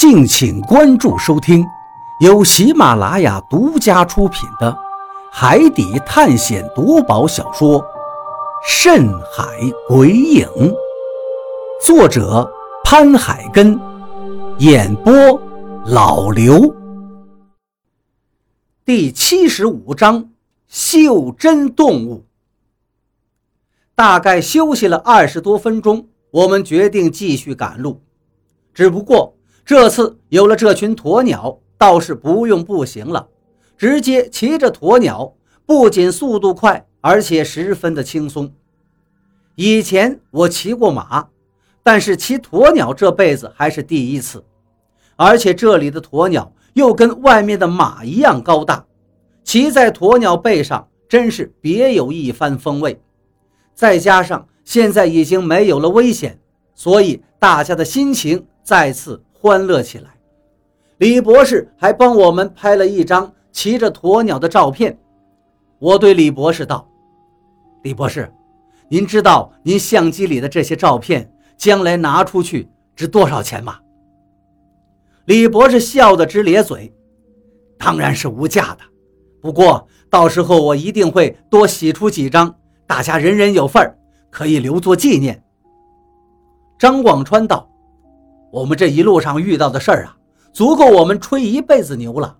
敬请关注收听，由喜马拉雅独家出品的《海底探险夺宝小说》《深海鬼影》，作者潘海根，演播老刘。第七十五章：袖珍动物。大概休息了二十多分钟，我们决定继续赶路，只不过。这次有了这群鸵鸟，倒是不用步行了，直接骑着鸵鸟，不仅速度快，而且十分的轻松。以前我骑过马，但是骑鸵鸟这辈子还是第一次。而且这里的鸵鸟又跟外面的马一样高大，骑在鸵鸟背上真是别有一番风味。再加上现在已经没有了危险，所以大家的心情再次。欢乐起来，李博士还帮我们拍了一张骑着鸵鸟的照片。我对李博士道：“李博士，您知道您相机里的这些照片将来拿出去值多少钱吗？”李博士笑得直咧嘴：“当然是无价的，不过到时候我一定会多洗出几张，大家人人有份可以留作纪念。”张广川道。我们这一路上遇到的事儿啊，足够我们吹一辈子牛了。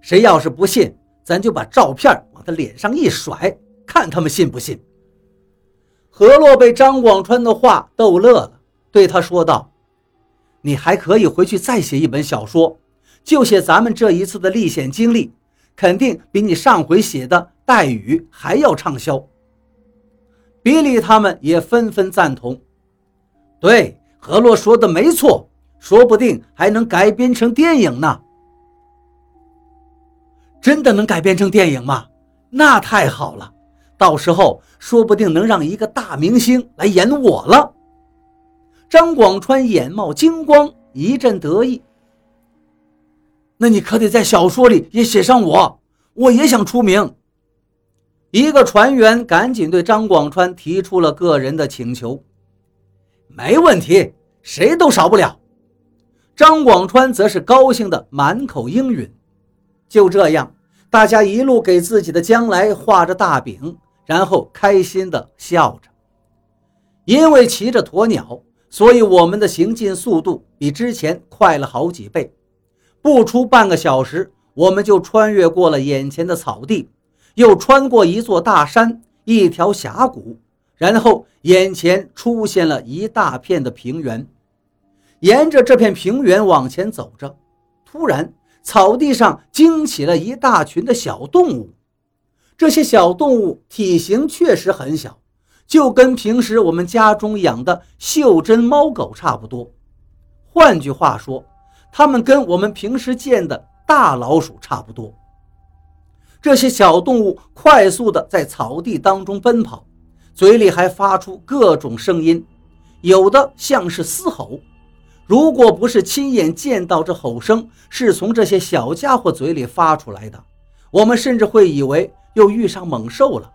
谁要是不信，咱就把照片往他脸上一甩，看他们信不信。何洛被张广川的话逗乐了，对他说道：“你还可以回去再写一本小说，就写咱们这一次的历险经历，肯定比你上回写的带雨还要畅销。”比利他们也纷纷赞同：“对。”何洛说的没错，说不定还能改编成电影呢。真的能改编成电影吗？那太好了，到时候说不定能让一个大明星来演我了。张广川眼冒金光，一阵得意。那你可得在小说里也写上我，我也想出名。一个船员赶紧对张广川提出了个人的请求。没问题，谁都少不了。张广川则是高兴的满口应允。就这样，大家一路给自己的将来画着大饼，然后开心的笑着。因为骑着鸵鸟，所以我们的行进速度比之前快了好几倍。不出半个小时，我们就穿越过了眼前的草地，又穿过一座大山，一条峡谷。然后眼前出现了一大片的平原，沿着这片平原往前走着，突然草地上惊起了一大群的小动物。这些小动物体型确实很小，就跟平时我们家中养的袖珍猫狗差不多。换句话说，它们跟我们平时见的大老鼠差不多。这些小动物快速地在草地当中奔跑。嘴里还发出各种声音，有的像是嘶吼。如果不是亲眼见到这吼声是从这些小家伙嘴里发出来的，我们甚至会以为又遇上猛兽了。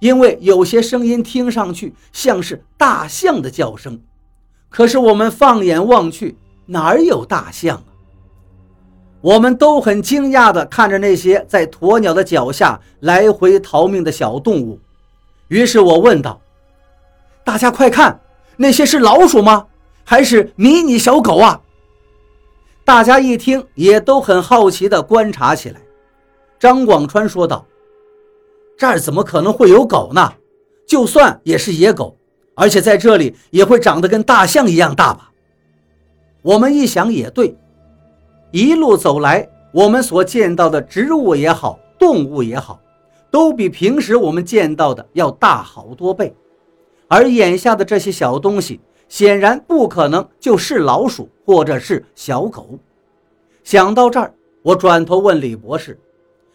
因为有些声音听上去像是大象的叫声，可是我们放眼望去，哪有大象啊？我们都很惊讶地看着那些在鸵鸟的脚下来回逃命的小动物。于是我问道：“大家快看，那些是老鼠吗？还是迷你小狗啊？”大家一听，也都很好奇地观察起来。张广川说道：“这儿怎么可能会有狗呢？就算也是野狗，而且在这里也会长得跟大象一样大吧？”我们一想也对，一路走来，我们所见到的植物也好，动物也好。都比平时我们见到的要大好多倍，而眼下的这些小东西显然不可能就是老鼠或者是小狗。想到这儿，我转头问李博士，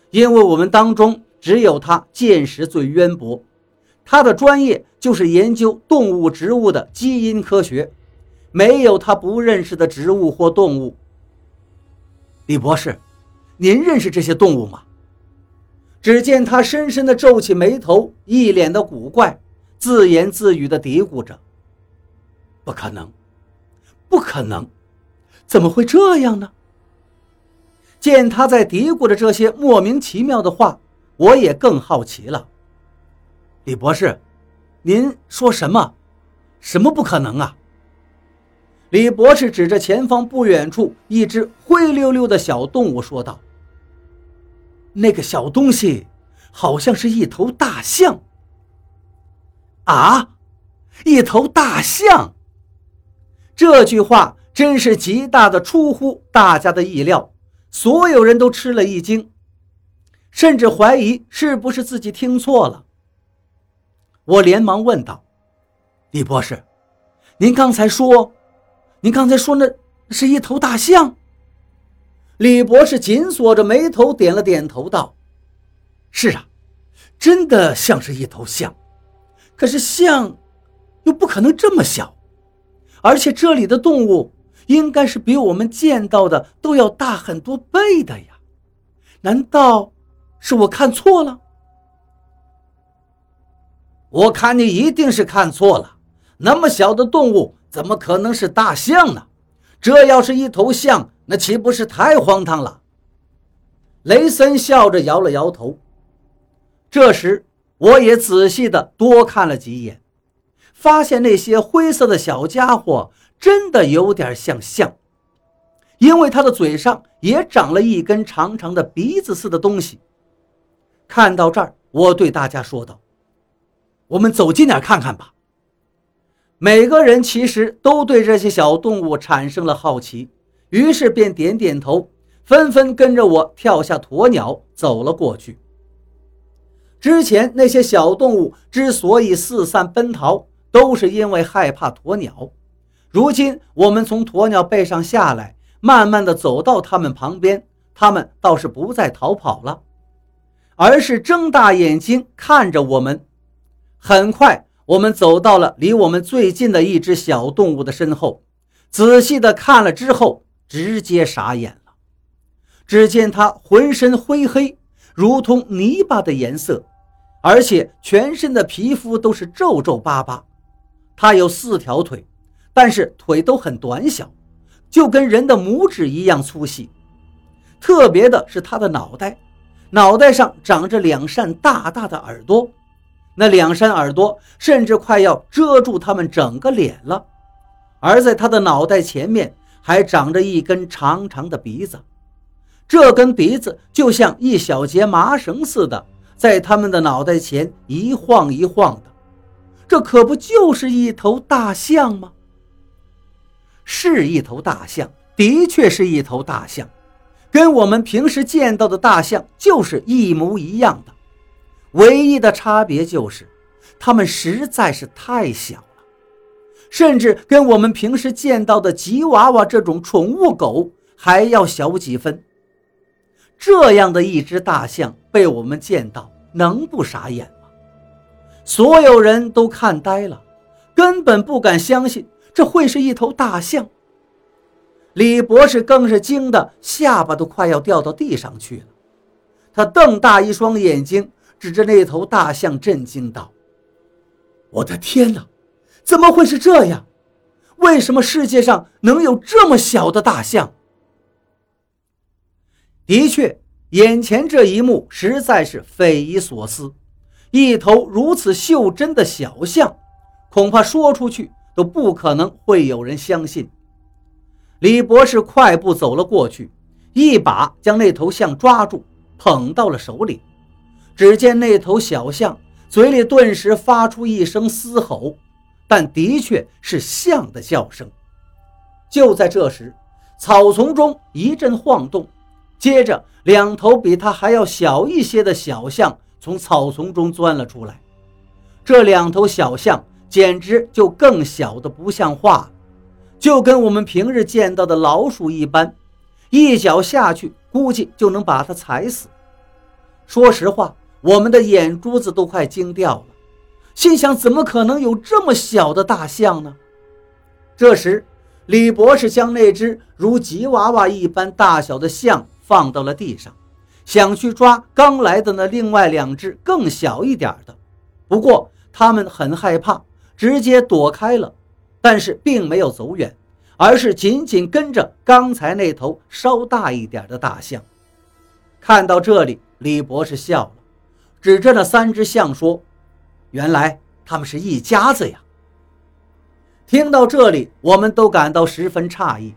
因为我们当中只有他见识最渊博，他的专业就是研究动物、植物的基因科学，没有他不认识的植物或动物。李博士，您认识这些动物吗？只见他深深地皱起眉头，一脸的古怪，自言自语地嘀咕着：“不可能，不可能，怎么会这样呢？见他在嘀咕着这些莫名其妙的话，我也更好奇了。李博士，您说什么？什么不可能啊？李博士指着前方不远处一只灰溜溜的小动物说道：“那个小东西好像是一头大象。”啊，一头大象！这句话真是极大的出乎大家的意料。所有人都吃了一惊，甚至怀疑是不是自己听错了。我连忙问道：“李博士，您刚才说，您刚才说那是一头大象？”李博士紧锁着眉头，点了点头，道：“是啊，真的像是一头象。可是象又不可能这么小，而且这里的动物……”应该是比我们见到的都要大很多倍的呀，难道是我看错了？我看你一定是看错了，那么小的动物怎么可能是大象呢？这要是一头象，那岂不是太荒唐了？雷森笑着摇了摇头。这时，我也仔细的多看了几眼，发现那些灰色的小家伙。真的有点像象，因为他的嘴上也长了一根长长的鼻子似的东西。看到这儿，我对大家说道：“我们走近点看看吧。”每个人其实都对这些小动物产生了好奇，于是便点点头，纷纷跟着我跳下鸵鸟走了过去。之前那些小动物之所以四散奔逃，都是因为害怕鸵鸟。如今我们从鸵鸟背上下来，慢慢的走到它们旁边，它们倒是不再逃跑了，而是睁大眼睛看着我们。很快，我们走到了离我们最近的一只小动物的身后，仔细的看了之后，直接傻眼了。只见它浑身灰黑，如同泥巴的颜色，而且全身的皮肤都是皱皱巴巴。它有四条腿。但是腿都很短小，就跟人的拇指一样粗细。特别的是它的脑袋，脑袋上长着两扇大大的耳朵，那两扇耳朵甚至快要遮住他们整个脸了。而在他的脑袋前面还长着一根长长的鼻子，这根鼻子就像一小节麻绳似的，在他们的脑袋前一晃一晃的。这可不就是一头大象吗？是一头大象，的确是一头大象，跟我们平时见到的大象就是一模一样的。唯一的差别就是，它们实在是太小了，甚至跟我们平时见到的吉娃娃这种宠物狗还要小几分。这样的一只大象被我们见到，能不傻眼吗？所有人都看呆了，根本不敢相信。这会是一头大象？李博士更是惊得下巴都快要掉到地上去了。他瞪大一双眼睛，指着那头大象，震惊道：“我的天哪，怎么会是这样？为什么世界上能有这么小的大象？”的确，眼前这一幕实在是匪夷所思。一头如此袖珍的小象，恐怕说出去。都不可能会有人相信。李博士快步走了过去，一把将那头象抓住，捧到了手里。只见那头小象嘴里顿时发出一声嘶吼，但的确是象的叫声。就在这时，草丛中一阵晃动，接着两头比它还要小一些的小象从草丛中钻了出来。这两头小象。简直就更小的不像话了，就跟我们平日见到的老鼠一般，一脚下去估计就能把它踩死。说实话，我们的眼珠子都快惊掉了，心想怎么可能有这么小的大象呢？这时，李博士将那只如吉娃娃一般大小的象放到了地上，想去抓刚来的那另外两只更小一点的，不过他们很害怕。直接躲开了，但是并没有走远，而是紧紧跟着刚才那头稍大一点的大象。看到这里，李博士笑了，指着那三只象说：“原来他们是一家子呀！”听到这里，我们都感到十分诧异，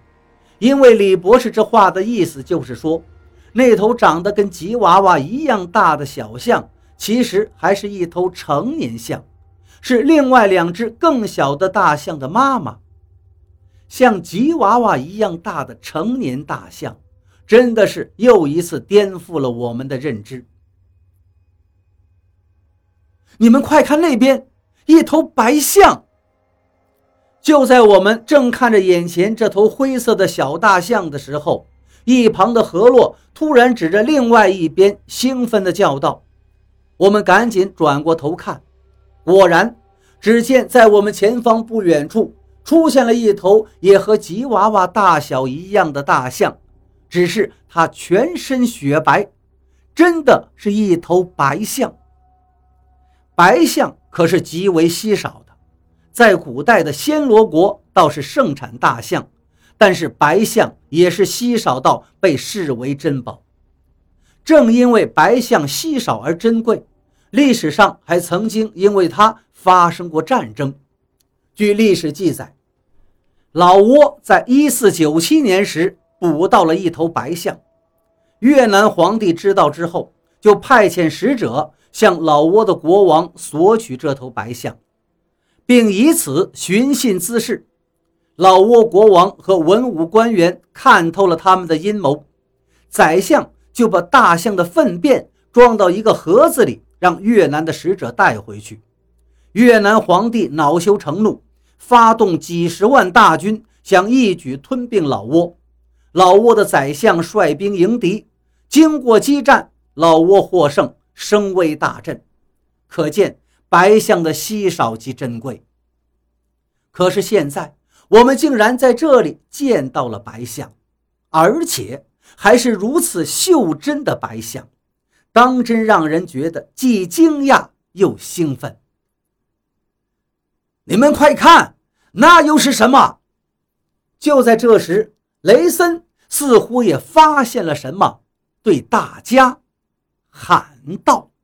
因为李博士这话的意思就是说，那头长得跟吉娃娃一样大的小象，其实还是一头成年象，是另外两只更小的大象的妈妈。像吉娃娃一样大的成年大象，真的是又一次颠覆了我们的认知。你们快看那边，一头白象！就在我们正看着眼前这头灰色的小大象的时候，一旁的何洛突然指着另外一边，兴奋地叫道：“我们赶紧转过头看，果然，只见在我们前方不远处。”出现了一头也和吉娃娃大小一样的大象，只是它全身雪白，真的是一头白象。白象可是极为稀少的，在古代的暹罗国倒是盛产大象，但是白象也是稀少到被视为珍宝。正因为白象稀少而珍贵，历史上还曾经因为它发生过战争。据历史记载。老挝在一四九七年时捕到了一头白象，越南皇帝知道之后，就派遣使者向老挝的国王索取这头白象，并以此寻衅滋事。老挝国王和文武官员看透了他们的阴谋，宰相就把大象的粪便装到一个盒子里，让越南的使者带回去。越南皇帝恼羞成怒。发动几十万大军，想一举吞并老挝。老挝的宰相率兵迎敌，经过激战，老挝获胜，声威大振。可见白象的稀少及珍贵。可是现在，我们竟然在这里见到了白象，而且还是如此袖珍的白象，当真让人觉得既惊讶又兴奋。你们快看，那又是什么？就在这时，雷森似乎也发现了什么，对大家喊道。